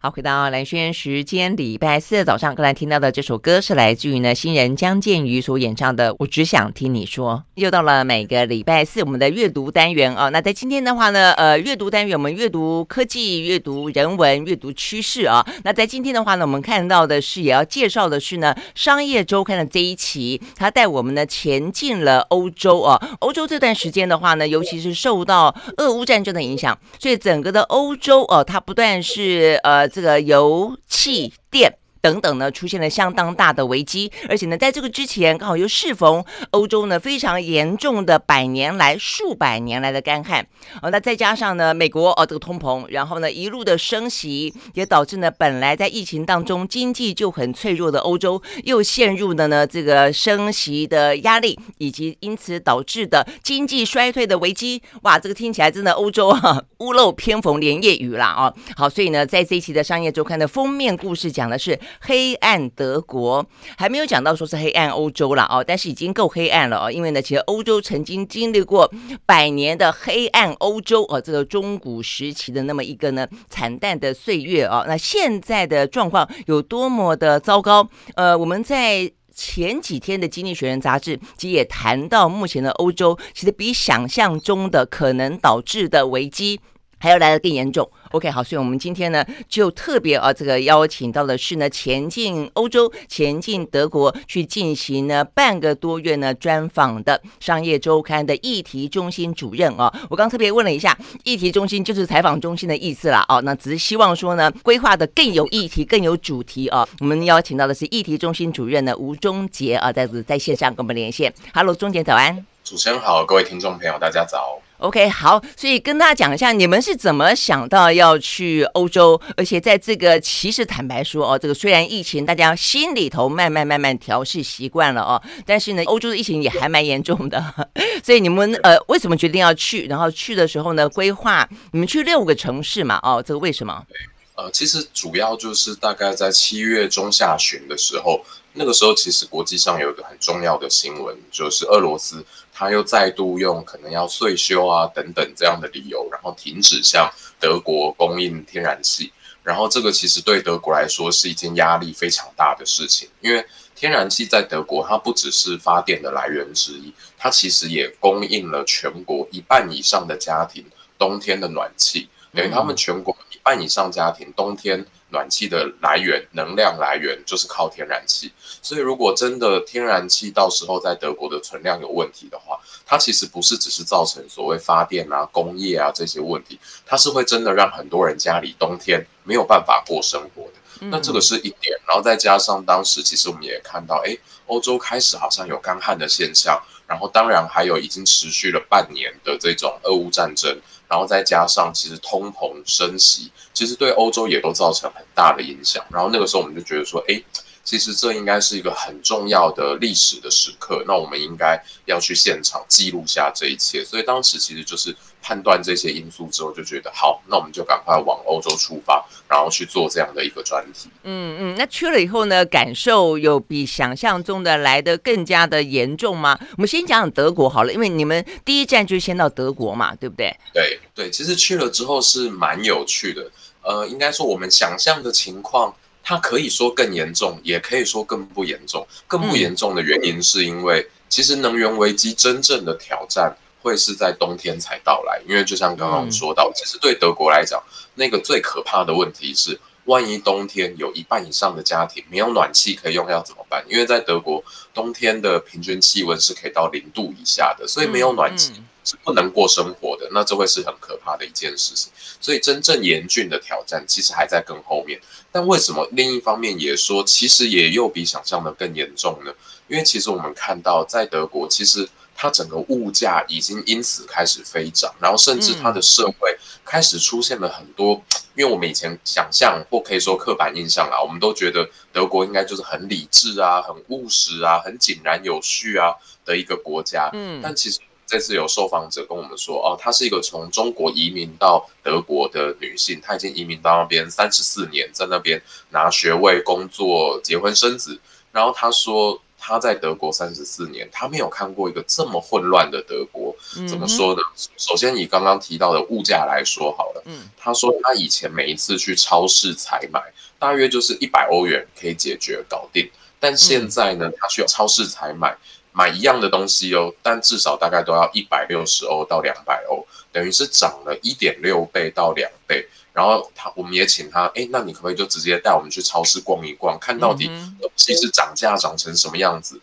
好，回到蓝轩时间，礼拜四的早上，刚才听到的这首歌是来自于呢新人江建瑜所演唱的《我只想听你说》。又到了每个礼拜四我们的阅读单元啊，那在今天的话呢，呃，阅读单元我们阅读科技、阅读人文、阅读趋势啊。那在今天的话呢，我们看到的是也要介绍的是呢《商业周刊》的这一期，它带我们呢前进了欧洲啊。欧洲这段时间的话呢，尤其是受到俄乌战争的影响，所以整个的欧洲哦、它不断是呃。这个油气电。等等呢，出现了相当大的危机，而且呢，在这个之前刚好又适逢欧洲呢非常严重的百年来、数百年来的干旱，哦，那再加上呢，美国哦这个通膨，然后呢一路的升息，也导致呢本来在疫情当中经济就很脆弱的欧洲，又陷入了呢这个升息的压力，以及因此导致的经济衰退的危机。哇，这个听起来真的欧洲啊，屋漏偏逢连夜雨啦啊！好，所以呢，在这一期的商业周刊的封面故事讲的是。黑暗德国还没有讲到说是黑暗欧洲了哦，但是已经够黑暗了哦，因为呢，其实欧洲曾经经历过百年的黑暗欧洲哦，这个中古时期的那么一个呢惨淡的岁月哦，那现在的状况有多么的糟糕？呃，我们在前几天的《经济学人》杂志其实也谈到，目前的欧洲其实比想象中的可能导致的危机还要来得更严重。OK，好，所以我们今天呢就特别啊，这个邀请到的是呢前进欧洲、前进德国去进行呢半个多月呢专访的《商业周刊》的议题中心主任啊。我刚特别问了一下，议题中心就是采访中心的意思啦。哦，那只是希望说呢规划的更有议题、更有主题啊。我们邀请到的是议题中心主任呢吴中杰啊，在在线上跟我们连线。Hello，中杰早安。主持人好，各位听众朋友大家早。OK，好，所以跟大家讲一下，你们是怎么想到要去欧洲，而且在这个其实坦白说哦，这个虽然疫情大家心里头慢慢慢慢调试习惯了哦，但是呢，欧洲的疫情也还蛮严重的，所以你们呃为什么决定要去？然后去的时候呢，规划你们去六个城市嘛？哦，这个为什么？对呃，其实主要就是大概在七月中下旬的时候，那个时候其实国际上有一个很重要的新闻，就是俄罗斯。他又再度用可能要税休啊等等这样的理由，然后停止向德国供应天然气。然后这个其实对德国来说是一件压力非常大的事情，因为天然气在德国它不只是发电的来源之一，它其实也供应了全国一半以上的家庭冬天的暖气，等于他们全国一半以上家庭冬天。暖气的来源、能量来源就是靠天然气，所以如果真的天然气到时候在德国的存量有问题的话，它其实不是只是造成所谓发电啊、工业啊这些问题，它是会真的让很多人家里冬天没有办法过生活的。那这个是一点，然后再加上当时其实我们也看到，哎，欧洲开始好像有干旱的现象，然后当然还有已经持续了半年的这种俄乌战争。然后再加上，其实通膨升息，其实对欧洲也都造成很大的影响。然后那个时候我们就觉得说，哎，其实这应该是一个很重要的历史的时刻，那我们应该要去现场记录下这一切。所以当时其实就是。判断这些因素之后，就觉得好，那我们就赶快往欧洲出发，然后去做这样的一个专题。嗯嗯，那去了以后呢，感受有比想象中的来得更加的严重吗？我们先讲讲德国好了，因为你们第一站就先到德国嘛，对不对？对对，其实去了之后是蛮有趣的。呃，应该说我们想象的情况，它可以说更严重，也可以说更不严重。更不严重的原因是因为，其实能源危机真正的挑战。会是在冬天才到来，因为就像刚刚我们说到，其实对德国来讲，那个最可怕的问题是，万一冬天有一半以上的家庭没有暖气可以用，要怎么办？因为在德国，冬天的平均气温是可以到零度以下的，所以没有暖气是不能过生活的。那这会是很可怕的一件事情。所以真正严峻的挑战其实还在更后面。但为什么另一方面也说，其实也又比想象的更严重呢？因为其实我们看到，在德国，其实。它整个物价已经因此开始飞涨，然后甚至它的社会开始出现了很多，因为我们以前想象或可以说刻板印象啦，我们都觉得德国应该就是很理智啊、很务实啊、很井然有序啊的一个国家。嗯，但其实这次有受访者跟我们说，哦，她是一个从中国移民到德国的女性，她已经移民到那边三十四年，在那边拿学位、工作、结婚、生子，然后她说。他在德国三十四年，他没有看过一个这么混乱的德国。怎么说呢？首先以刚刚提到的物价来说好了。嗯，他说他以前每一次去超市采买，大约就是一百欧元可以解决搞定。但现在呢，他需要超市采买买一样的东西哦，但至少大概都要一百六十欧到两百欧，等于是涨了一点六倍到两倍。然后他我们也请他，哎，那你可不可以就直接带我们去超市逛一逛，看到底东西是涨价涨成什么样子？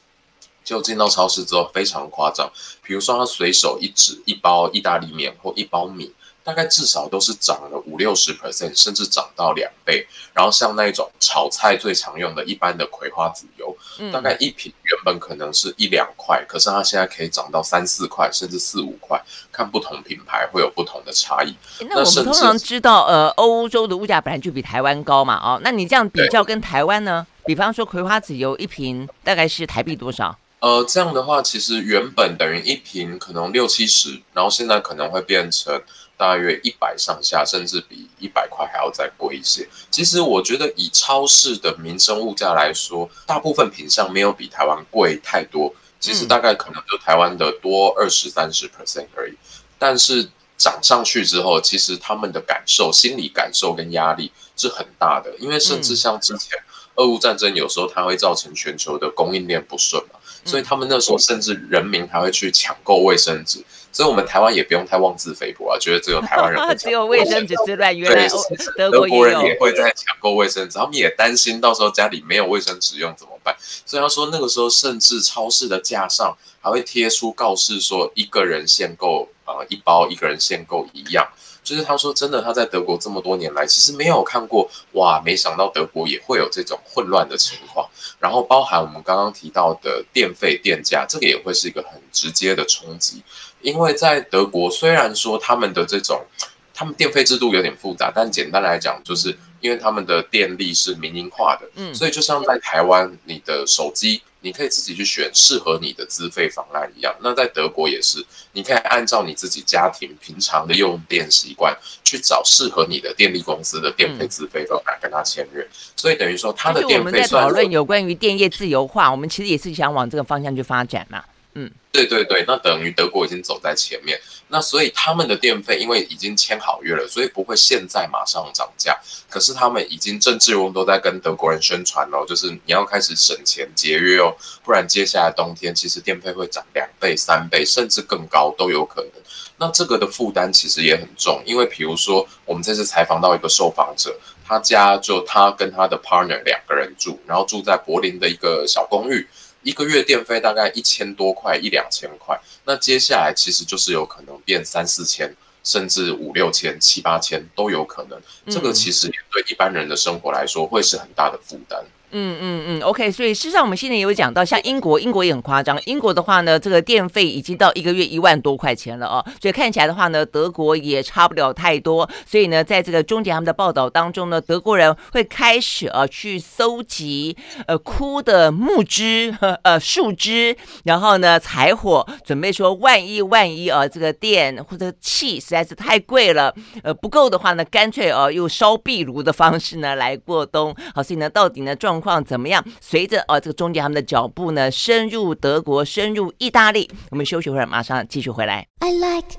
就进到超市之后非常夸张，比如说他随手一指一包意大利面或一包米。大概至少都是涨了五六十 percent，甚至涨到两倍。然后像那种炒菜最常用的一般的葵花籽油，嗯、大概一瓶原本可能是一两块，可是它现在可以涨到三四块，甚至四五块。看不同品牌会有不同的差异。那我们通常知道，呃，欧洲的物价本来就比台湾高嘛，哦，那你这样比较跟台湾呢？比方说葵花籽油一瓶大概是台币多少？呃，这样的话，其实原本等于一瓶可能六七十，然后现在可能会变成。大约一百上下，甚至比一百块还要再贵一些。其实我觉得以超市的民生物价来说，大部分品项没有比台湾贵太多。其实大概可能就台湾的多二十三十 percent 而已。但是涨上去之后，其实他们的感受、心理感受跟压力是很大的。因为甚至像之前俄乌战争，有时候它会造成全球的供应链不顺嘛，所以他们那时候甚至人民还会去抢购卫生纸。所以，我们台湾也不用太妄自菲薄啊，觉得只有台湾人 只有卫生纸之乱，原来德国人也会在抢购卫生纸，他们也担心到时候家里没有卫生纸用怎么办。所以他说，那个时候甚至超市的架上还会贴出告示，说一个人限购呃，一包一个人限购一样。就是他说，真的他在德国这么多年来，其实没有看过哇，没想到德国也会有这种混乱的情况。然后包含我们刚刚提到的电费电价，这个也会是一个很直接的冲击。因为在德国，虽然说他们的这种，他们电费制度有点复杂，但简单来讲，就是因为他们的电力是民营化的，嗯，所以就像在台湾，你的手机你可以自己去选适合你的资费方案一样，那在德国也是，你可以按照你自己家庭平常的用电习惯去找适合你的电力公司的电费资费方案跟他签约，所以等于说他的电费。我们在讨论有关于电业自由化，我们其实也是想往这个方向去发展嘛。嗯，对对对，那等于德国已经走在前面，那所以他们的电费因为已经签好约了，所以不会现在马上涨价。可是他们已经政治人都在跟德国人宣传哦，就是你要开始省钱节约哦，不然接下来冬天其实电费会涨两倍、三倍，甚至更高都有可能。那这个的负担其实也很重，因为比如说我们这次采访到一个受访者，他家就他跟他的 partner 两个人住，然后住在柏林的一个小公寓。一个月电费大概一千多块，一两千块，那接下来其实就是有可能变三四千，甚至五六千、七八千都有可能。这个其实也对一般人的生活来说会是很大的负担。嗯嗯嗯嗯，OK，所以事实上我们现在也有讲到，像英国，英国也很夸张。英国的话呢，这个电费已经到一个月一万多块钱了哦。所以看起来的话呢，德国也差不了太多。所以呢，在这个终结他们的报道当中呢，德国人会开始呃去搜集呃枯的木枝 呃树枝，然后呢柴火，准备说万一万一啊这个电或者气实在是太贵了，呃不够的话呢，干脆哦用烧壁炉的方式呢来过冬。好，所以呢到底呢状况况怎么样？随着哦，这个中介他们的脚步呢，深入德国，深入意大利。我们休息会儿，马上继续回来。I like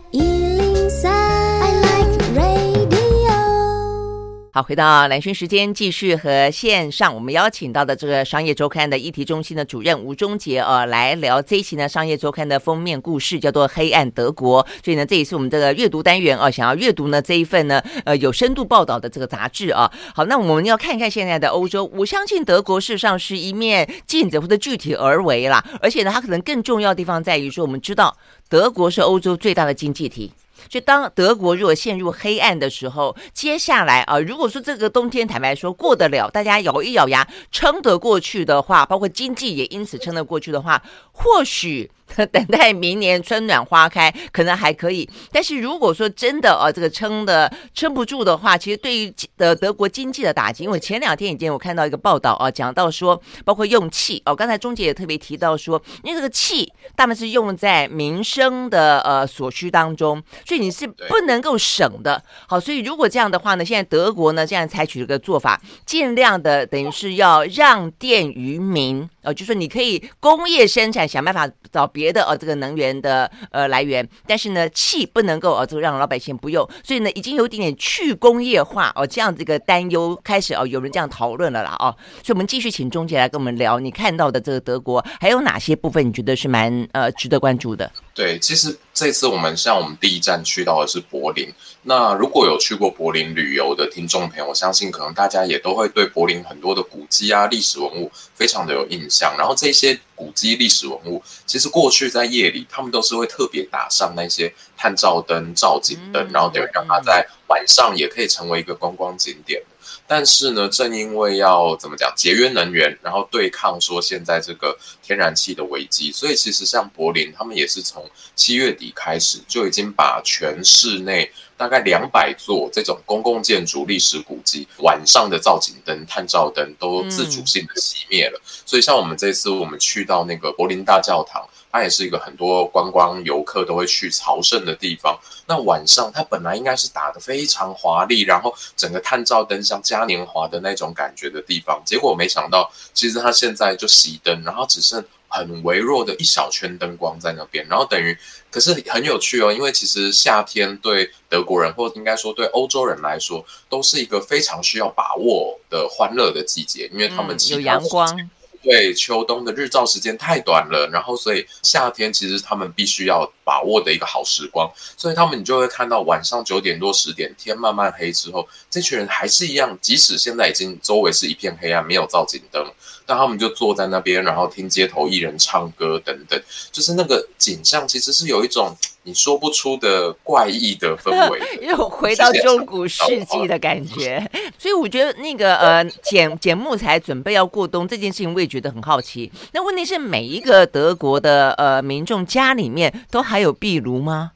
好，回到蓝轩时间，继续和线上我们邀请到的这个商业周刊的议题中心的主任吴中杰呃来聊这一期呢商业周刊的封面故事，叫做《黑暗德国》。所以呢，这也是我们这个阅读单元啊，想要阅读呢这一份呢呃有深度报道的这个杂志啊。好，那我们要看一看现在的欧洲。我相信德国事实上是一面镜子，或者具体而为啦。而且呢，它可能更重要的地方在于说，我们知道德国是欧洲最大的经济体。就当德国如果陷入黑暗的时候，接下来啊，如果说这个冬天坦白说过得了，大家咬一咬牙撑得过去的话，包括经济也因此撑得过去的话，或许 等待明年春暖花开，可能还可以。但是如果说真的哦，这个撑的撑不住的话，其实对于的德国经济的打击，因为前两天已经我看到一个报道啊，讲到说，包括用气哦，刚才钟姐也特别提到说，因为这个气大部分是用在民生的呃所需当中，所以你是不能够省的。好，所以如果这样的话呢，现在德国呢这样采取了个做法，尽量的等于是要让电于民。哦，就是说你可以工业生产，想办法找别的呃这个能源的呃来源，但是呢，气不能够呃这让老百姓不用，所以呢，已经有一点点去工业化哦，这样子一个担忧开始哦，有人这样讨论了啦哦，所以我们继续请钟杰来跟我们聊，你看到的这个德国还有哪些部分你觉得是蛮呃值得关注的？对，其实这次我们像我们第一站去到的是柏林。那如果有去过柏林旅游的听众朋友，我相信可能大家也都会对柏林很多的古迹啊、历史文物非常的有印象。然后这些古迹、历史文物，其实过去在夜里，他们都是会特别打上那些探照灯、照景灯，然后等于让它在晚上也可以成为一个观光景点。但是呢，正因为要怎么讲节约能源，然后对抗说现在这个天然气的危机，所以其实像柏林，他们也是从七月底开始就已经把全市内大概两百座这种公共建筑、历史古迹晚上的造景灯、探照灯都自主性的熄灭了。所以像我们这次我们去到那个柏林大教堂。它也是一个很多观光游客都会去朝圣的地方。那晚上它本来应该是打得非常华丽，然后整个探照灯像嘉年华的那种感觉的地方，结果没想到，其实它现在就熄灯，然后只剩很微弱的一小圈灯光在那边。然后等于，可是很有趣哦，因为其实夏天对德国人，或应该说对欧洲人来说，都是一个非常需要把握的欢乐的季节，因为他们有阳光。对，秋冬的日照时间太短了，然后所以夏天其实他们必须要把握的一个好时光，所以他们你就会看到晚上九点多十点天慢慢黑之后，这群人还是一样，即使现在已经周围是一片黑暗，没有照景灯，但他们就坐在那边，然后听街头艺人唱歌等等，就是那个景象其实是有一种。你说不出的怪异的氛围，又 回到中古世纪的感觉。所以我觉得那个呃，捡捡木材准备要过冬这件事情，我也觉得很好奇。那问题是，每一个德国的呃民众家里面都还有壁炉吗？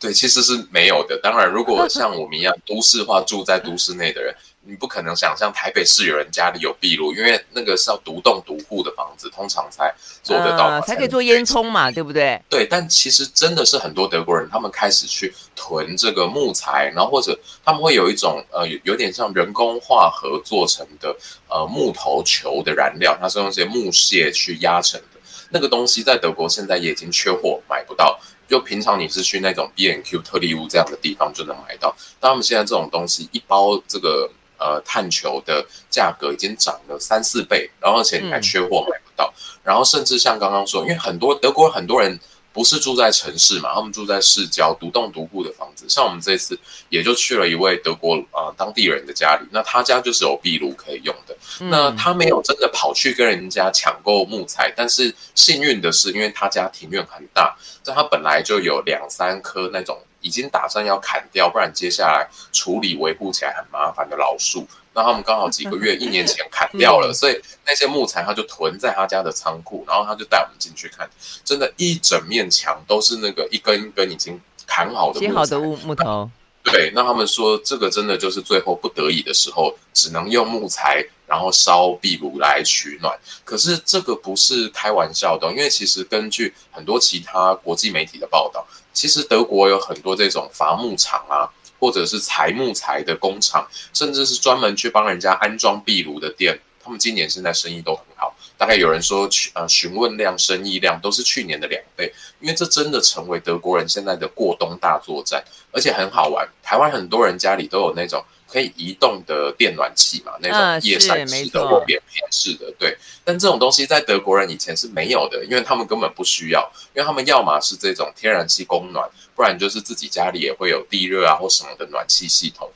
对，其实是没有的。当然，如果像我们一样都市化住在都市内的人。你不可能想象台北市有人家里有壁炉，因为那个是要独栋独户的房子，通常才做得到，呃，才可以做烟囱嘛，对不对？对，但其实真的是很多德国人，他们开始去囤这个木材，然后或者他们会有一种呃，有点像人工化合做成的呃木头球的燃料，它是用一些木屑去压成的。那个东西在德国现在也已经缺货，买不到。就平常你是去那种 B&Q 特力屋这样的地方就能买到，但他们现在这种东西一包这个。呃，碳球的价格已经涨了三四倍，然后而且你还缺货买不到，嗯、然后甚至像刚刚说，因为很多德国很多人不是住在城市嘛，他们住在市郊独栋独户的房子，像我们这次也就去了一位德国啊、呃、当地人的家里，那他家就是有壁炉可以用的，嗯、那他没有真的跑去跟人家抢购木材，但是幸运的是，因为他家庭院很大，但他本来就有两三棵那种。已经打算要砍掉，不然接下来处理维护起来很麻烦的老树。那他们刚好几个月、一年前砍掉了，所以那些木材他就囤在他家的仓库，然后他就带我们进去看，真的，一整面墙都是那个一根一根已经砍好的木材，好的木木头。对，那他们说这个真的就是最后不得已的时候，只能用木材，然后烧壁炉来取暖。可是这个不是开玩笑的，因为其实根据很多其他国际媒体的报道。其实德国有很多这种伐木厂啊，或者是裁木材的工厂，甚至是专门去帮人家安装壁炉的店。他们今年现在生意都很好，大概有人说，呃，询问量、生意量都是去年的两倍。因为这真的成为德国人现在的过冬大作战，而且很好玩。台湾很多人家里都有那种。可以移动的电暖器嘛，那种叶扇式的或扁平式的，对。但这种东西在德国人以前是没有的，因为他们根本不需要，因为他们要么是这种天然气供暖，不然就是自己家里也会有地热啊或什么的暖气系统。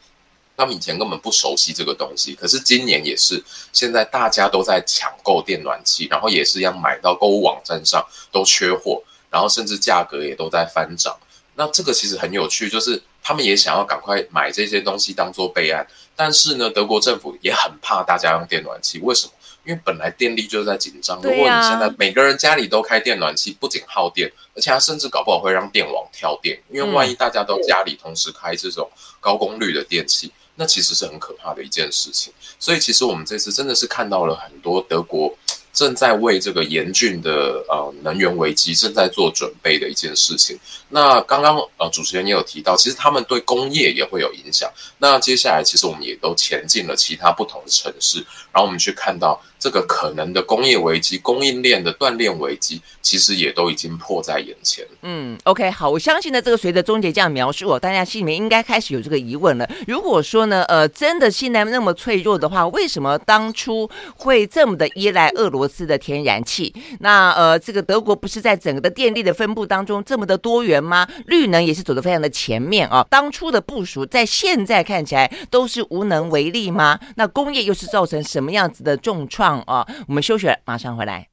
他们以前根本不熟悉这个东西，可是今年也是，现在大家都在抢购电暖器，然后也是要买到购物网站上都缺货，然后甚至价格也都在翻涨。那这个其实很有趣，就是。他们也想要赶快买这些东西当做备案。但是呢，德国政府也很怕大家用电暖气，为什么？因为本来电力就是在紧张。如果你现在每个人家里都开电暖气，不仅耗电，而且它甚至搞不好会让电网跳电。因为万一大家都家里同时开这种高功率的电器，那其实是很可怕的一件事情。所以，其实我们这次真的是看到了很多德国。正在为这个严峻的呃能源危机正在做准备的一件事情。那刚刚呃主持人也有提到，其实他们对工业也会有影响。那接下来其实我们也都前进了其他不同的城市，然后我们去看到。这个可能的工业危机、供应链的断链危机，其实也都已经迫在眼前。嗯，OK，好，我相信呢，这个随着终结这样描述，大家心里面应该开始有这个疑问了。如果说呢，呃，真的现在那么脆弱的话，为什么当初会这么的依赖俄罗斯的天然气？那呃，这个德国不是在整个的电力的分布当中这么的多元吗？绿能也是走得非常的前面啊。当初的部署，在现在看起来都是无能为力吗？那工业又是造成什么样子的重创？啊，我们休学，马上回来。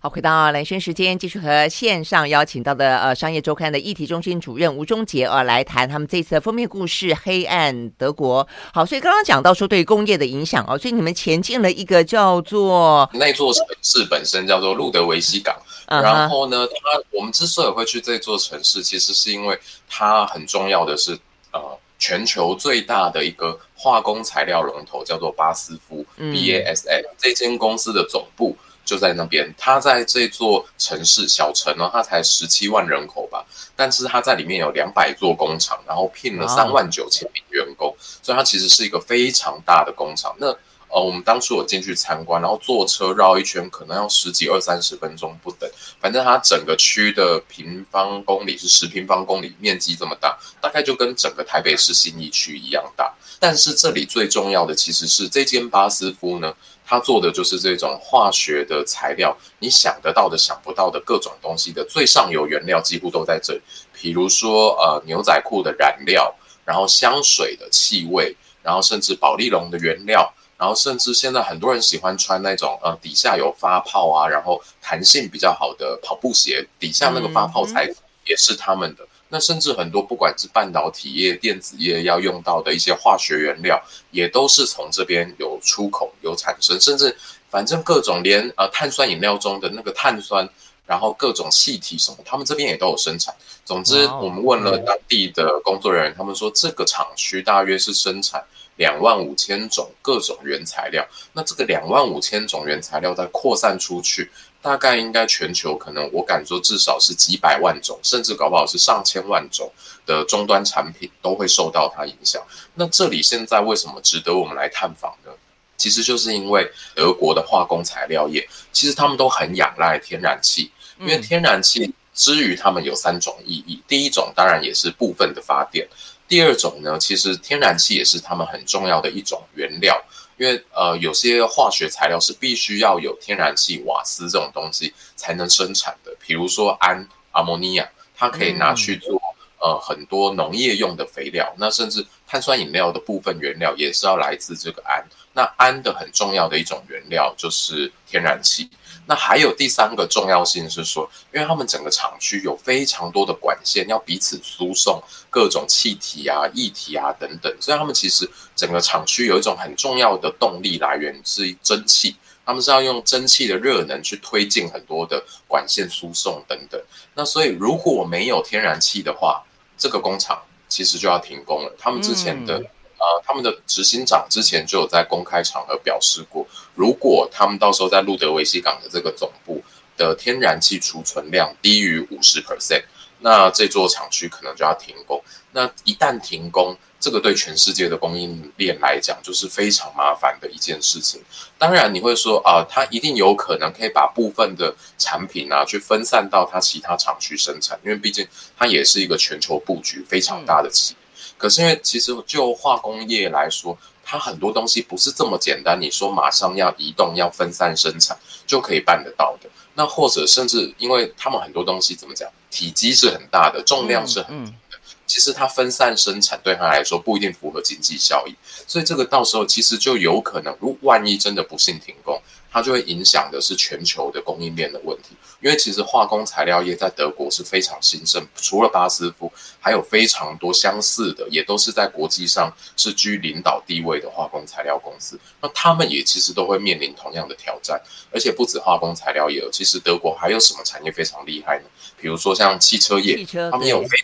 好，回到兰萱时间，继续和线上邀请到的呃商业周刊的议题中心主任吴中杰啊来谈他们这次的封面故事《黑暗德国》。好，所以刚刚讲到说对工业的影响哦，所以你们前进了一个叫做那座城市本身叫做路德维希港，然后呢，它我们之所以会去这座城市，其实是因为它很重要的是呃。全球最大的一个化工材料龙头叫做巴斯夫 （BASF），这间公司的总部就在那边。它在这座城市小城呢，它才十七万人口吧，但是它在里面有两百座工厂，然后聘了三万九千名员工，所以它其实是一个非常大的工厂。那呃，我们当初有进去参观，然后坐车绕一圈，可能要十几二三十分钟不等。反正它整个区的平方公里是十平方公里，面积这么大，大概就跟整个台北市信义区一样大。但是这里最重要的其实是这间巴斯夫呢，它做的就是这种化学的材料，你想得到的、想不到的各种东西的最上游原料几乎都在这里。比如说呃，牛仔裤的染料，然后香水的气味，然后甚至宝丽龙的原料。然后甚至现在很多人喜欢穿那种呃底下有发泡啊，然后弹性比较好的跑步鞋，底下那个发泡材质也是他们的。那甚至很多不管是半导体业、电子业要用到的一些化学原料，也都是从这边有出口有产生。甚至反正各种连呃碳酸饮料中的那个碳酸，然后各种气体什么，他们这边也都有生产。总之，我们问了当地的工作人员，他们说这个厂区大约是生产。两万五千种各种原材料，那这个两万五千种原材料再扩散出去，大概应该全球可能我敢说至少是几百万种，甚至搞不好是上千万种的终端产品都会受到它影响。那这里现在为什么值得我们来探访呢？其实就是因为德国的化工材料业，其实他们都很仰赖天然气，因为天然气之于他们有三种意义，第一种当然也是部分的发电。第二种呢，其实天然气也是他们很重要的一种原料，因为呃有些化学材料是必须要有天然气、瓦斯这种东西才能生产的，比如说氨、阿摩尼亚，它可以拿去做呃很多农业用的肥料，那甚至碳酸饮料的部分原料也是要来自这个氨。那氨的很重要的一种原料就是天然气。那还有第三个重要性是说，因为他们整个厂区有非常多的管线要彼此输送各种气体啊、液体啊等等，所以他们其实整个厂区有一种很重要的动力来源是蒸汽，他们是要用蒸汽的热能去推进很多的管线输送等等。那所以如果没有天然气的话，这个工厂其实就要停工了。他们之前的。呃，他们的执行长之前就有在公开场合表示过，如果他们到时候在路德维希港的这个总部的天然气储存量低于五十 percent，那这座厂区可能就要停工。那一旦停工，这个对全世界的供应链来讲就是非常麻烦的一件事情。当然，你会说啊，它一定有可能可以把部分的产品啊去分散到它其他厂区生产，因为毕竟它也是一个全球布局非常大的企业。可是因为其实就化工业来说，它很多东西不是这么简单，你说马上要移动、要分散生产就可以办得到的。那或者甚至因为他们很多东西怎么讲，体积是很大的，重量是很重的，其实它分散生产对它来说不一定符合经济效益。所以这个到时候其实就有可能，如万一真的不幸停工，它就会影响的是全球的供应链的问题。因为其实化工材料业在德国是非常兴盛，除了巴斯夫，还有非常多相似的，也都是在国际上是居领导地位的化工材料公司。那他们也其实都会面临同样的挑战，而且不止化工材料业，其实德国还有什么产业非常厉害呢？比如说像汽车业，他们有非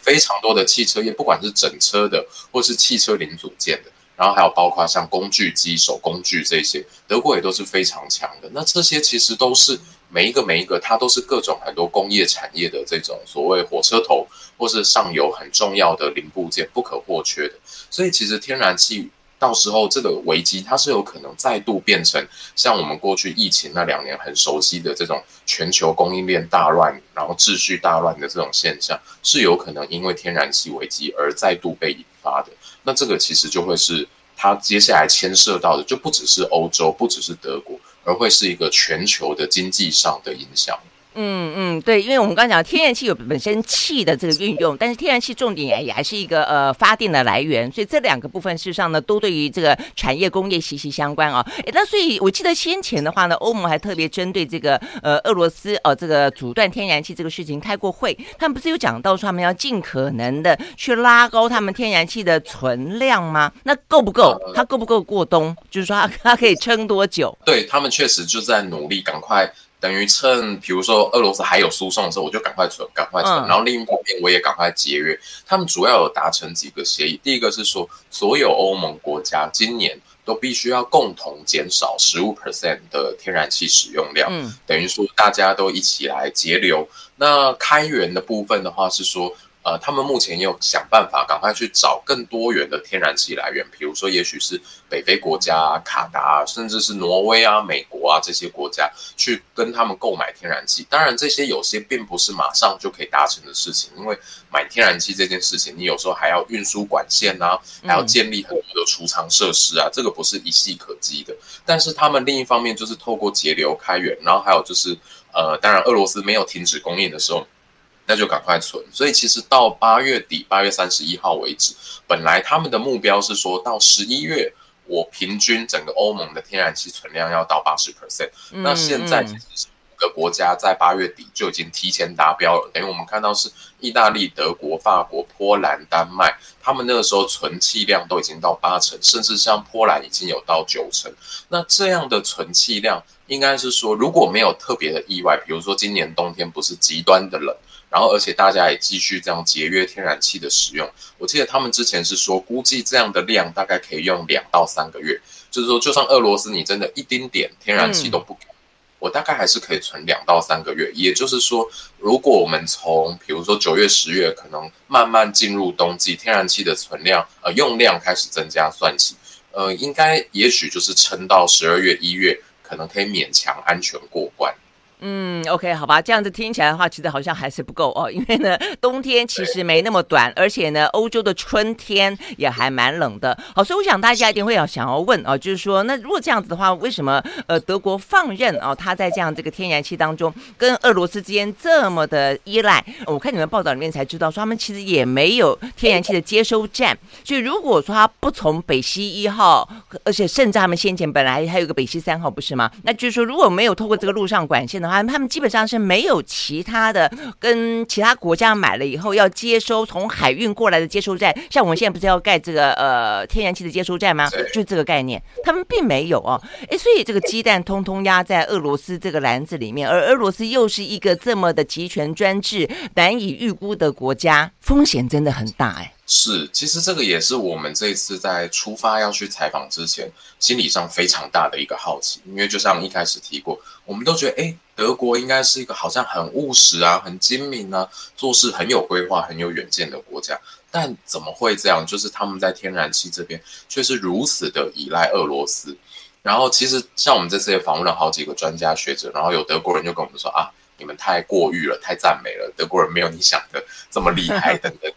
非常多的汽车业，不管是整车的，或是汽车零组件的。然后还有包括像工具机、手工具这些，德国也都是非常强的。那这些其实都是每一个每一个，它都是各种很多工业产业的这种所谓火车头或是上游很重要的零部件，不可或缺的。所以其实天然气到时候这个危机，它是有可能再度变成像我们过去疫情那两年很熟悉的这种全球供应链大乱，然后秩序大乱的这种现象，是有可能因为天然气危机而再度被发的。那这个其实就会是它接下来牵涉到的，就不只是欧洲，不只是德国，而会是一个全球的经济上的影响。嗯嗯，对，因为我们刚刚讲天然气有本身气的这个运用，但是天然气重点也还是一个呃发电的来源，所以这两个部分事实上呢，都对于这个产业工业息息相关啊。诶，那所以我记得先前的话呢，欧盟还特别针对这个呃俄罗斯呃这个阻断天然气这个事情开过会，他们不是有讲到说他们要尽可能的去拉高他们天然气的存量吗？那够不够？它够不够过冬？就是说它它可以撑多久？对，他们确实就在努力，赶快。等于趁，比如说俄罗斯还有输送的时候，我就赶快存，赶快存。然后另一方面，我也赶快节约。他们主要有达成几个协议，第一个是说，所有欧盟国家今年都必须要共同减少十五 percent 的天然气使用量。嗯，等于说大家都一起来节流。那开源的部分的话是说。呃，他们目前也有想办法赶快去找更多元的天然气来源，比如说，也许是北非国家啊、卡达，甚至是挪威啊、美国啊这些国家去跟他们购买天然气。当然，这些有些并不是马上就可以达成的事情，因为买天然气这件事情，你有时候还要运输管线啊，还要建立很多的储藏设施啊，这个不是一夕可及的。但是他们另一方面就是透过节流开源，然后还有就是，呃，当然俄罗斯没有停止供应的时候。那就赶快存，所以其实到八月底，八月三十一号为止，本来他们的目标是说到十一月，我平均整个欧盟的天然气存量要到八十 percent。那现在其实是五个国家在八月底就已经提前达标了，等于我们看到是意大利、德国、法国、波兰、丹麦，他们那个时候存气量都已经到八成，甚至像波兰已经有到九成。那这样的存气量，应该是说如果没有特别的意外，比如说今年冬天不是极端的冷。然后，而且大家也继续这样节约天然气的使用。我记得他们之前是说，估计这样的量大概可以用两到三个月。就是说，就算俄罗斯你真的一丁点天然气都不给，我大概还是可以存两到三个月。也就是说，如果我们从比如说九月、十月可能慢慢进入冬季，天然气的存量呃用量开始增加算起，呃，应该也许就是撑到十二月、一月，可能可以勉强安全过关。嗯，OK，好吧，这样子听起来的话，其实好像还是不够哦，因为呢，冬天其实没那么短，而且呢，欧洲的春天也还蛮冷的。好，所以我想大家一定会要想要问啊，就是说，那如果这样子的话，为什么呃德国放任啊，他在这样这个天然气当中跟俄罗斯之间这么的依赖？我看你们报道里面才知道，说他们其实也没有天然气的接收站，所以如果说他不从北溪一号，而且甚至他们先前本来还有个北溪三号，不是吗？那就是说如果没有透过这个陆上管线的。他们基本上是没有其他的跟其他国家买了以后要接收从海运过来的接收站，像我们现在不是要盖这个呃天然气的接收站吗？就是这个概念，他们并没有哦。诶，所以这个鸡蛋通通压在俄罗斯这个篮子里面，而俄罗斯又是一个这么的集权专制、难以预估的国家，风险真的很大哎。是，其实这个也是我们这次在出发要去采访之前，心理上非常大的一个好奇，因为就像一开始提过，我们都觉得，诶，德国应该是一个好像很务实啊、很精明啊、做事很有规划、很有远见的国家，但怎么会这样？就是他们在天然气这边却是如此的依赖俄罗斯。然后，其实像我们这次也访问了好几个专家学者，然后有德国人就跟我们说啊，你们太过誉了，太赞美了，德国人没有你想的这么厉害等等。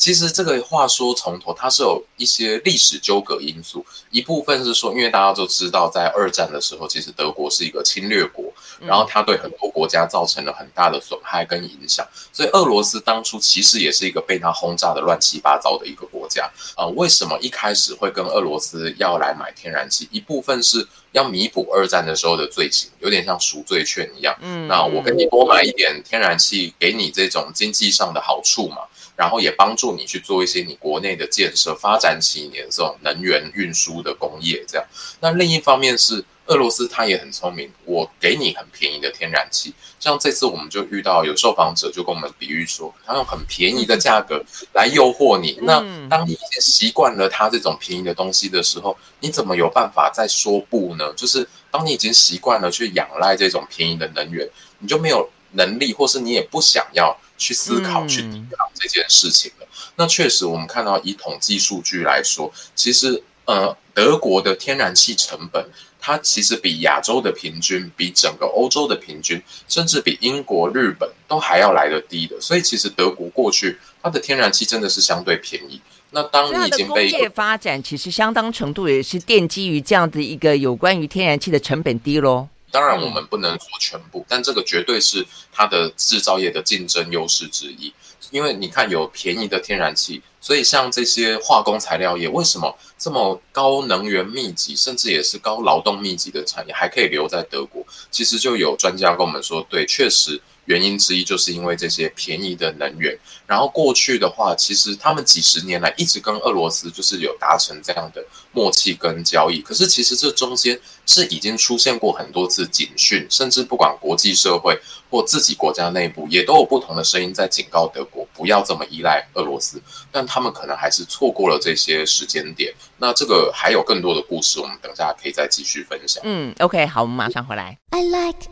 其实这个话说从头，它是有一些历史纠葛因素。一部分是说，因为大家都知道，在二战的时候，其实德国是一个侵略国，然后它对很多国家造成了很大的损害跟影响。所以俄罗斯当初其实也是一个被它轰炸的乱七八糟的一个国家。啊、呃，为什么一开始会跟俄罗斯要来买天然气？一部分是要弥补二战的时候的罪行，有点像赎罪券一样。嗯，那我跟你多买一点天然气，给你这种经济上的好处嘛。然后也帮助你去做一些你国内的建设，发展起你的这种能源运输的工业，这样。那另一方面是俄罗斯，它也很聪明，我给你很便宜的天然气。像这次我们就遇到有受访者就跟我们比喻说，他用很便宜的价格来诱惑你。那当你已经习惯了他这种便宜的东西的时候，你怎么有办法再说不呢？就是当你已经习惯了去仰赖这种便宜的能源，你就没有能力，或是你也不想要。去思考、去抵抗这件事情了。嗯、那确实，我们看到以统计数据来说，其实呃，德国的天然气成本，它其实比亚洲的平均、比整个欧洲的平均，甚至比英国、日本都还要来得低的。所以，其实德国过去它的天然气真的是相对便宜。那当你已经被工业发展，其实相当程度也是奠基于这样的一个有关于天然气的成本低喽。当然，我们不能说全部，但这个绝对是它的制造业的竞争优势之一。因为你看，有便宜的天然气，所以像这些化工材料业，为什么这么高能源密集，甚至也是高劳动密集的产业，还可以留在德国？其实就有专家跟我们说，对，确实。原因之一就是因为这些便宜的能源，然后过去的话，其实他们几十年来一直跟俄罗斯就是有达成这样的默契跟交易。可是其实这中间是已经出现过很多次警讯，甚至不管国际社会或自己国家内部，也都有不同的声音在警告德国不要这么依赖俄罗斯。但他们可能还是错过了这些时间点。那这个还有更多的故事，我们等下可以再继续分享。嗯，OK，好，我们马上回来。I like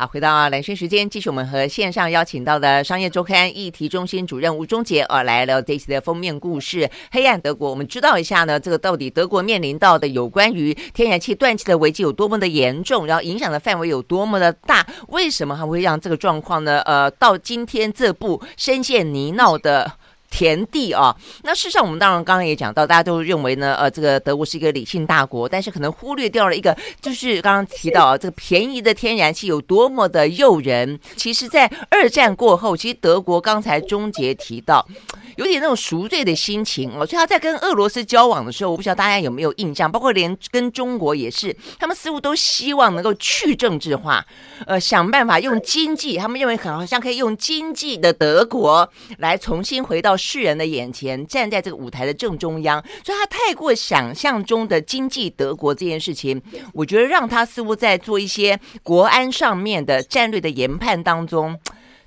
好，回到蓝轩时间，继续我们和线上邀请到的商业周刊议题中心主任吴中杰啊，来聊这次的封面故事——黑暗德国。我们知道一下呢，这个到底德国面临到的有关于天然气断气的危机有多么的严重，然后影响的范围有多么的大？为什么还会让这个状况呢？呃，到今天这步深陷泥淖的。田地啊，那事实上我们当然刚刚也讲到，大家都认为呢，呃，这个德国是一个理性大国，但是可能忽略掉了一个，就是刚刚提到啊，这个便宜的天然气有多么的诱人。其实，在二战过后，其实德国刚才钟杰提到。有点那种赎罪的心情哦，所以他在跟俄罗斯交往的时候，我不知道大家有没有印象，包括连跟中国也是，他们似乎都希望能够去政治化，呃，想办法用经济，他们认为好像可以用经济的德国来重新回到世人的眼前，站在这个舞台的正中央。所以他太过想象中的经济德国这件事情，我觉得让他似乎在做一些国安上面的战略的研判当中，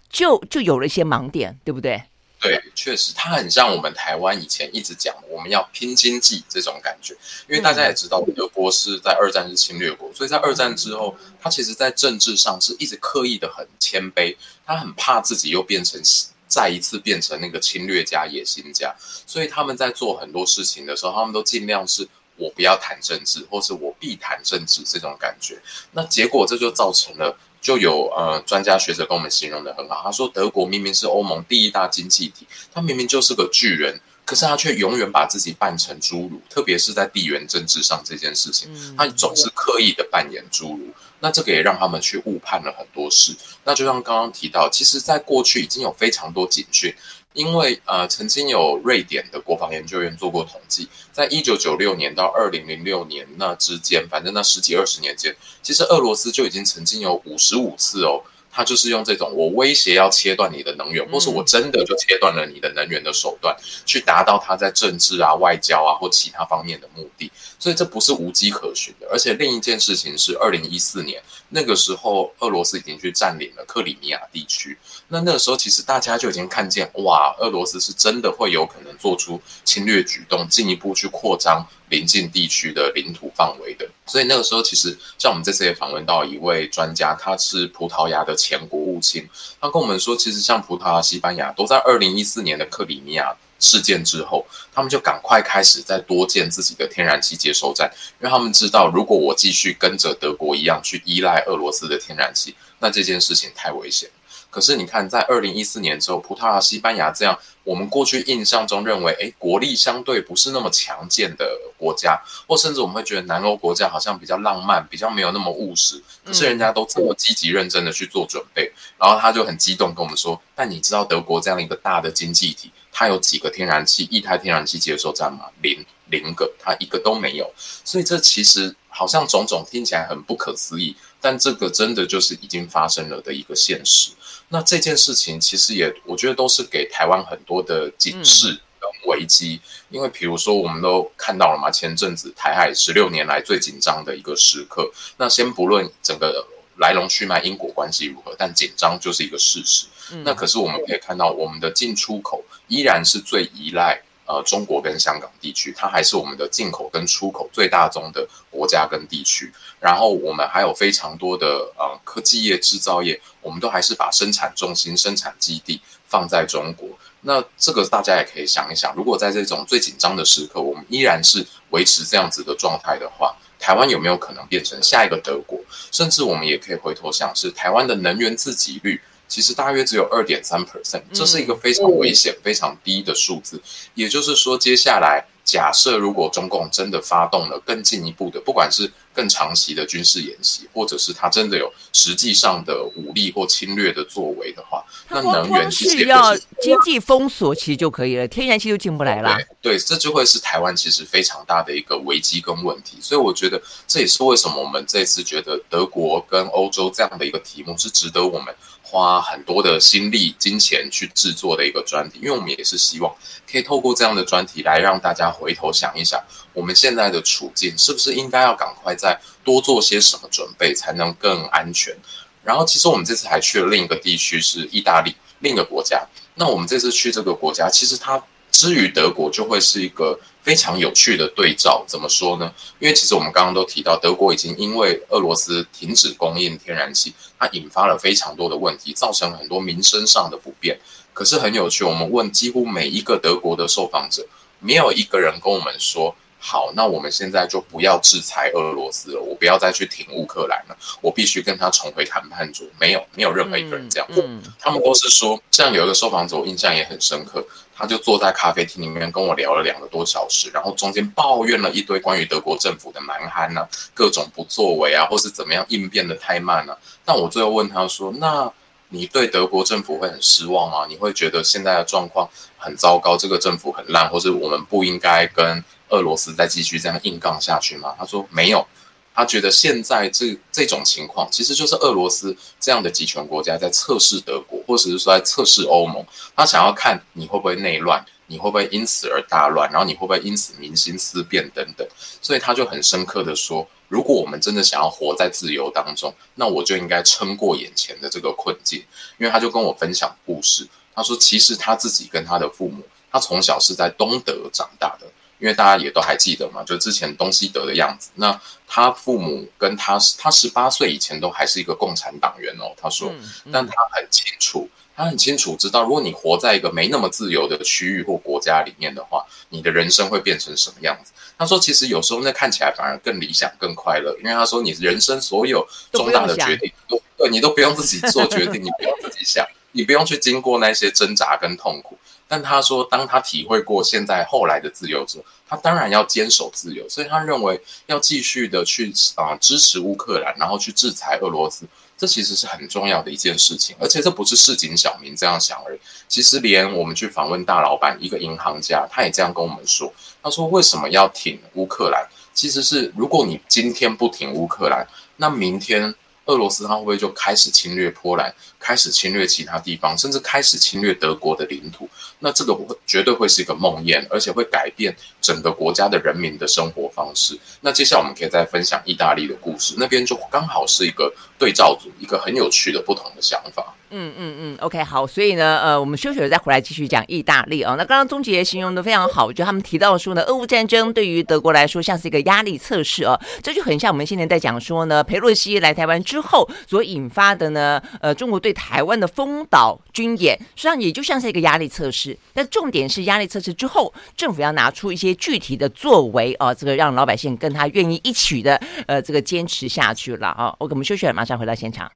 就就有了一些盲点，对不对？对，确实，它很像我们台湾以前一直讲，我们要拼经济这种感觉。因为大家也知道，德国是在二战是侵略国，所以在二战之后，他其实在政治上是一直刻意的很谦卑，他很怕自己又变成再一次变成那个侵略家、野心家，所以他们在做很多事情的时候，他们都尽量是我不要谈政治，或是我必谈政治这种感觉。那结果这就造成了。就有呃专家学者跟我们形容的很好，他说德国明明是欧盟第一大经济体，他明明就是个巨人，可是他却永远把自己扮成侏儒，特别是在地缘政治上这件事情，他总是刻意的扮演侏儒，那这个也让他们去误判了很多事。那就像刚刚提到，其实在过去已经有非常多警讯。因为呃，曾经有瑞典的国防研究院做过统计，在一九九六年到二零零六年那之间，反正那十几二十年间，其实俄罗斯就已经曾经有五十五次哦，他就是用这种我威胁要切断你的能源，或是我真的就切断了你的能源的手段，去达到他在政治啊、外交啊或其他方面的目的。所以这不是无迹可寻的。而且另一件事情是，二零一四年那个时候，俄罗斯已经去占领了克里米亚地区。那那个时候，其实大家就已经看见，哇，俄罗斯是真的会有可能做出侵略举动，进一步去扩张邻近地区的领土范围的。所以那个时候，其实像我们这次也访问到一位专家，他是葡萄牙的前国务卿，他跟我们说，其实像葡萄牙、西班牙都在二零一四年的克里米亚事件之后，他们就赶快开始在多建自己的天然气接收站，因为他们知道，如果我继续跟着德国一样去依赖俄罗斯的天然气，那这件事情太危险。可是你看，在二零一四年之后，葡萄牙、西班牙这样我们过去印象中认为，哎，国力相对不是那么强健的国家，或甚至我们会觉得南欧国家好像比较浪漫，比较没有那么务实。可是人家都这么积极认真的去做准备，然后他就很激动跟我们说：“但你知道德国这样一个大的经济体，它有几个天然气、液态天然气接收站吗？零零个，它一个都没有。所以这其实好像种种听起来很不可思议，但这个真的就是已经发生了的一个现实。”那这件事情其实也，我觉得都是给台湾很多的警示跟危机，嗯、因为比如说我们都看到了嘛，前阵子台海十六年来最紧张的一个时刻。那先不论整个来龙去脉、因果关系如何，但紧张就是一个事实。嗯、那可是我们可以看到，我们的进出口依然是最依赖。呃，中国跟香港地区，它还是我们的进口跟出口最大宗的国家跟地区。然后我们还有非常多的呃科技业、制造业，我们都还是把生产中心、生产基地放在中国。那这个大家也可以想一想，如果在这种最紧张的时刻，我们依然是维持这样子的状态的话，台湾有没有可能变成下一个德国？甚至我们也可以回头想，是台湾的能源自给率。其实大约只有二点三 percent，这是一个非常危险、非常低的数字。也就是说，接下来假设如果中共真的发动了更进一步的，不管是更长期的军事演习，或者是他真的有实际上的武力或侵略的作为的话，那能源其实是要经济封锁其实就可以了，天然气就进不来了。对，这就会是台湾其实非常大的一个危机跟问题。所以我觉得这也是为什么我们这次觉得德国跟欧洲这样的一个题目是值得我们。花很多的心力、金钱去制作的一个专题，因为我们也是希望可以透过这样的专题来让大家回头想一想，我们现在的处境是不是应该要赶快再多做些什么准备，才能更安全。然后，其实我们这次还去了另一个地区，是意大利，另一个国家。那我们这次去这个国家，其实它之于德国就会是一个。非常有趣的对照，怎么说呢？因为其实我们刚刚都提到，德国已经因为俄罗斯停止供应天然气，它引发了非常多的问题，造成很多民生上的不便。可是很有趣，我们问几乎每一个德国的受访者，没有一个人跟我们说：“好，那我们现在就不要制裁俄罗斯了，我不要再去挺乌克兰了，我必须跟他重回谈判桌。”没有，没有任何一个人这样。嗯，他们都是说，像有一个受访者，我印象也很深刻。他就坐在咖啡厅里面跟我聊了两个多小时，然后中间抱怨了一堆关于德国政府的蛮横啊，各种不作为啊，或是怎么样应变得太慢了啊。但我最后问他说：“那你对德国政府会很失望吗？你会觉得现在的状况很糟糕，这个政府很烂，或是我们不应该跟俄罗斯再继续这样硬杠下去吗？”他说：“没有。”他觉得现在这这种情况，其实就是俄罗斯这样的集权国家在测试德国，或者是说在测试欧盟。他想要看你会不会内乱，你会不会因此而大乱，然后你会不会因此民心思变等等。所以他就很深刻的说，如果我们真的想要活在自由当中，那我就应该撑过眼前的这个困境。因为他就跟我分享故事，他说其实他自己跟他的父母，他从小是在东德长大的。因为大家也都还记得嘛，就之前东西德的样子。那他父母跟他，他十八岁以前都还是一个共产党员哦。他说，但他很清楚，他很清楚知道，如果你活在一个没那么自由的区域或国家里面的话，你的人生会变成什么样子？他说，其实有时候那看起来反而更理想、更快乐，因为他说，你人生所有重大的决定对你都不用自己做决定，你不用自己想，你不用去经过那些挣扎跟痛苦。但他说，当他体会过现在后来的自由之后，他当然要坚守自由，所以他认为要继续的去啊、支持乌克兰，然后去制裁俄罗斯，这其实是很重要的一件事情。而且这不是市井小民这样想而已，其实连我们去访问大老板，一个银行家，他也这样跟我们说。他说，为什么要挺乌克兰？其实是如果你今天不挺乌克兰，那明天。俄罗斯他会不会就开始侵略波兰，开始侵略其他地方，甚至开始侵略德国的领土？那这个会绝对会是一个梦魇，而且会改变整个国家的人民的生活方式。那接下来我们可以再分享意大利的故事，那边就刚好是一个对照组，一个很有趣的不同的想法。嗯嗯嗯，OK，好，所以呢，呃，我们休息了再回来继续讲意大利啊、哦。那刚刚宗杰形容的非常好，就他们提到说呢，俄乌战争对于德国来说像是一个压力测试哦，这就很像我们现在在讲说呢，裴洛西来台湾之后所引发的呢，呃，中国对台湾的封岛军演，实际上也就像是一个压力测试。但重点是压力测试之后，政府要拿出一些具体的作为哦，这个让老百姓跟他愿意一起的，呃，这个坚持下去了啊。OK，我们休息了，马上回到现场。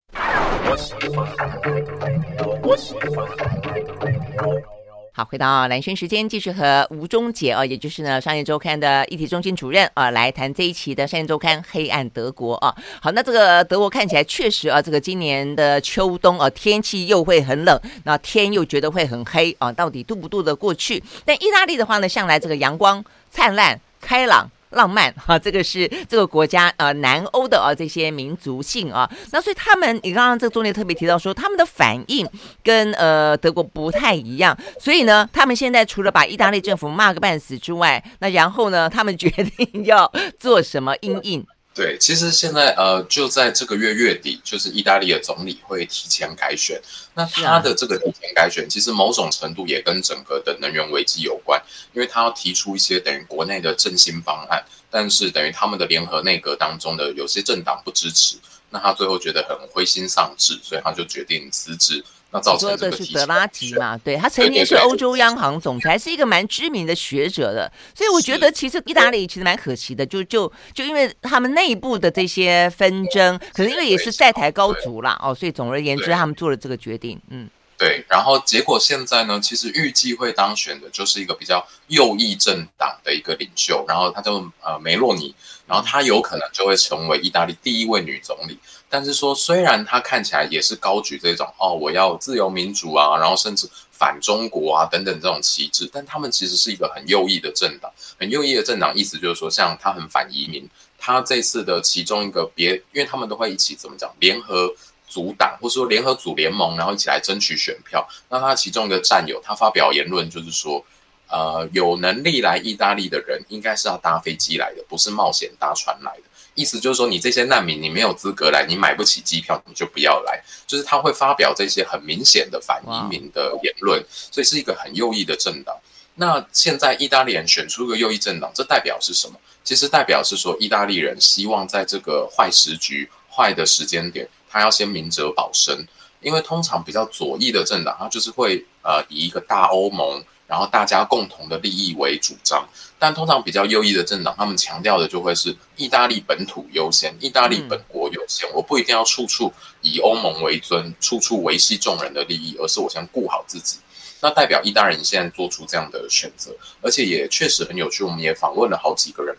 好，回到蓝轩时间，继续和吴中杰啊，也就是呢商业周刊的议题中心主任啊，来谈这一期的商业周刊《黑暗德国》啊。好，那这个德国看起来确实啊，这个今年的秋冬啊，天气又会很冷，那天又觉得会很黑啊，到底度不度得过去？但意大利的话呢，向来这个阳光灿烂、开朗。浪漫哈、啊，这个是这个国家呃南欧的啊这些民族性啊，那所以他们你刚刚这个中间特别提到说他们的反应跟呃德国不太一样，所以呢，他们现在除了把意大利政府骂个半死之外，那然后呢，他们决定要做什么因应？对，其实现在呃，就在这个月月底，就是意大利的总理会提前改选。那他的这个提前改选，其实某种程度也跟整个的能源危机有关，因为他要提出一些等于国内的振兴方案，但是等于他们的联合内阁当中的有些政党不支持，那他最后觉得很灰心丧志，所以他就决定辞职。那造成这个说的是德拉吉嘛？对，他曾经是欧洲央行总裁，是一个蛮知名的学者的，所以我觉得其实意大利其实蛮可惜的，就就就因为他们内部的这些纷争，可能因为也是债台高筑啦哦，所以总而言之，他们做了这个决定，嗯，对。然后结果现在呢，其实预计会当选的就是一个比较右翼政党的一个领袖，然后他叫呃梅洛尼，然后他有可能就会成为意大利第一位女总理。但是说，虽然他看起来也是高举这种哦，我要自由民主啊，然后甚至反中国啊等等这种旗帜，但他们其实是一个很右翼的政党。很右翼的政党，意思就是说，像他很反移民，他这次的其中一个别，因为他们都会一起怎么讲，联合组党，或者说联合组联盟，然后一起来争取选票。那他其中一个战友，他发表言论就是说，呃，有能力来意大利的人，应该是要搭飞机来的，不是冒险搭船来的。意思就是说，你这些难民，你没有资格来，你买不起机票，你就不要来。就是他会发表这些很明显的反移民的言论，所以是一个很右翼的政党。那现在意大利人选出一个右翼政党，这代表是什么？其实代表是说，意大利人希望在这个坏时局、坏的时间点，他要先明哲保身。因为通常比较左翼的政党，他就是会呃以一个大欧盟。然后大家共同的利益为主张，但通常比较右翼的政党，他们强调的就会是意大利本土优先，意大利本国优先。我不一定要处处以欧盟为尊，处处维系众人的利益，而是我先顾好自己。那代表意大利人现在做出这样的选择，而且也确实很有趣。我们也访问了好几个人，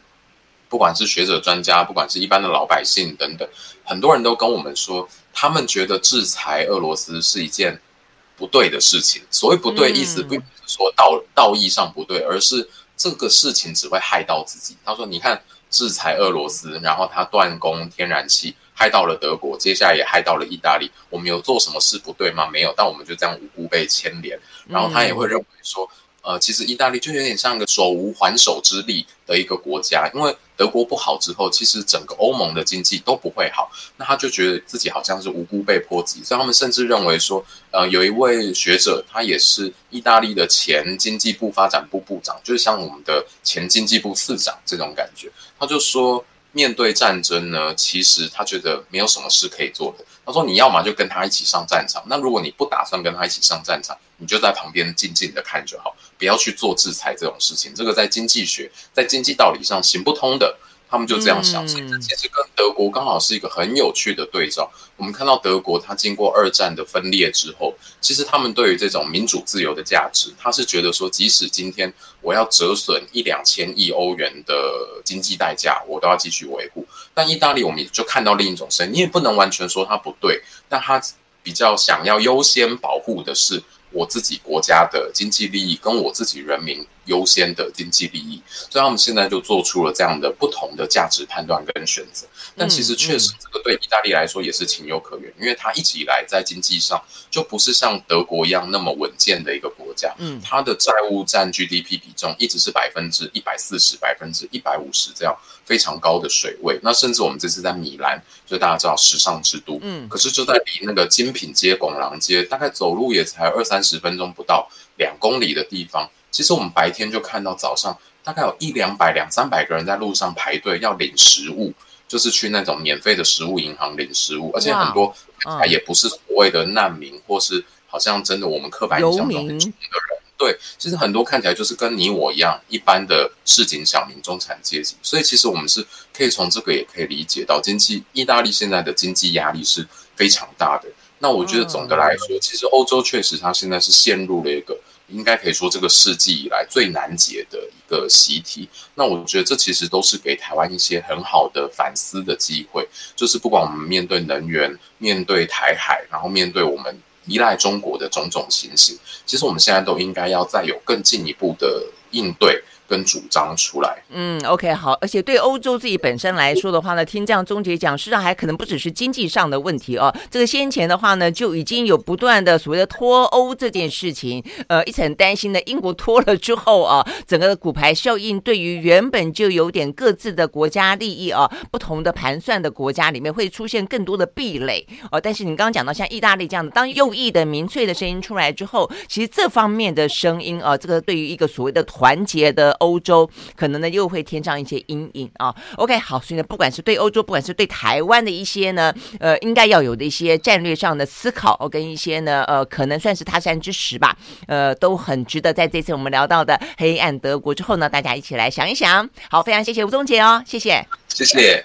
不管是学者专家，不管是一般的老百姓等等，很多人都跟我们说，他们觉得制裁俄罗斯是一件不对的事情。所谓不对，意思并不是。说道道义上不对，而是这个事情只会害到自己。他说：“你看，制裁俄罗斯，然后他断供天然气，害到了德国，接下来也害到了意大利。我们有做什么事不对吗？没有，但我们就这样无辜被牵连。然后他也会认为说。”呃，其实意大利就有点像个手无还手之力的一个国家，因为德国不好之后，其实整个欧盟的经济都不会好。那他就觉得自己好像是无辜被波及，所以他们甚至认为说，呃，有一位学者，他也是意大利的前经济部发展部部长，就是像我们的前经济部次长这种感觉。他就说，面对战争呢，其实他觉得没有什么事可以做的。他说，你要么就跟他一起上战场，那如果你不打算跟他一起上战场，你就在旁边静静的看就好。不要去做制裁这种事情，这个在经济学、在经济道理上行不通的。他们就这样想，所以这其实跟德国刚好是一个很有趣的对照。我们看到德国，它经过二战的分裂之后，其实他们对于这种民主自由的价值，他是觉得说，即使今天我要折损一两千亿欧元的经济代价，我都要继续维护。但意大利，我们也就看到另一种声音，你也不能完全说它不对，但它比较想要优先保护的是。我自己国家的经济利益跟我自己人民优先的经济利益，所以他们现在就做出了这样的不同的价值判断跟选择。但其实确实，这个对意大利来说也是情有可原，因为它一直以来在经济上就不是像德国一样那么稳健的一个国家。嗯，它的债务占 GDP 比重一直是百分之一百四十、百分之一百五十这样非常高的水位。那甚至我们这次在米兰，就大家知道时尚之都，嗯，可是就在离那个精品街、拱廊街，大概走路也才二三十分钟不到，两公里的地方。其实我们白天就看到早上大概有一两百、两三百个人在路上排队要领食物，就是去那种免费的食物银行领食物，而且很多也不是所谓的难民，或是好像真的我们刻板印象中很穷的人。对，其实很多看起来就是跟你我一样一般的市井小民、中产阶级。所以其实我们是可以从这个也可以理解到，经济意大利现在的经济压力是非常大的。那我觉得总的来说，其实欧洲确实它现在是陷入了一个应该可以说这个世纪以来最难解的一个习题。那我觉得这其实都是给台湾一些很好的反思的机会，就是不管我们面对能源、面对台海，然后面对我们依赖中国的种种情形，其实我们现在都应该要再有更进一步的应对。跟主张出来，嗯，OK，好，而且对欧洲自己本身来说的话呢，听这样宗杰讲，实际上还可能不只是经济上的问题哦。这个先前的话呢，就已经有不断的所谓的脱欧这件事情，呃，一直很担心的英国脱了之后啊，整个的骨牌效应对于原本就有点各自的国家利益啊，不同的盘算的国家里面会出现更多的壁垒哦。但是你刚刚讲到像意大利这样的，当右翼的民粹的声音出来之后，其实这方面的声音啊，这个对于一个所谓的团结的。欧洲可能呢又会添上一些阴影啊。OK，好，所以呢，不管是对欧洲，不管是对台湾的一些呢，呃，应该要有的一些战略上的思考，跟一些呢，呃，可能算是他山之石吧，呃，都很值得在这次我们聊到的黑暗德国之后呢，大家一起来想一想。好，非常谢谢吴宗杰哦，谢谢，谢谢。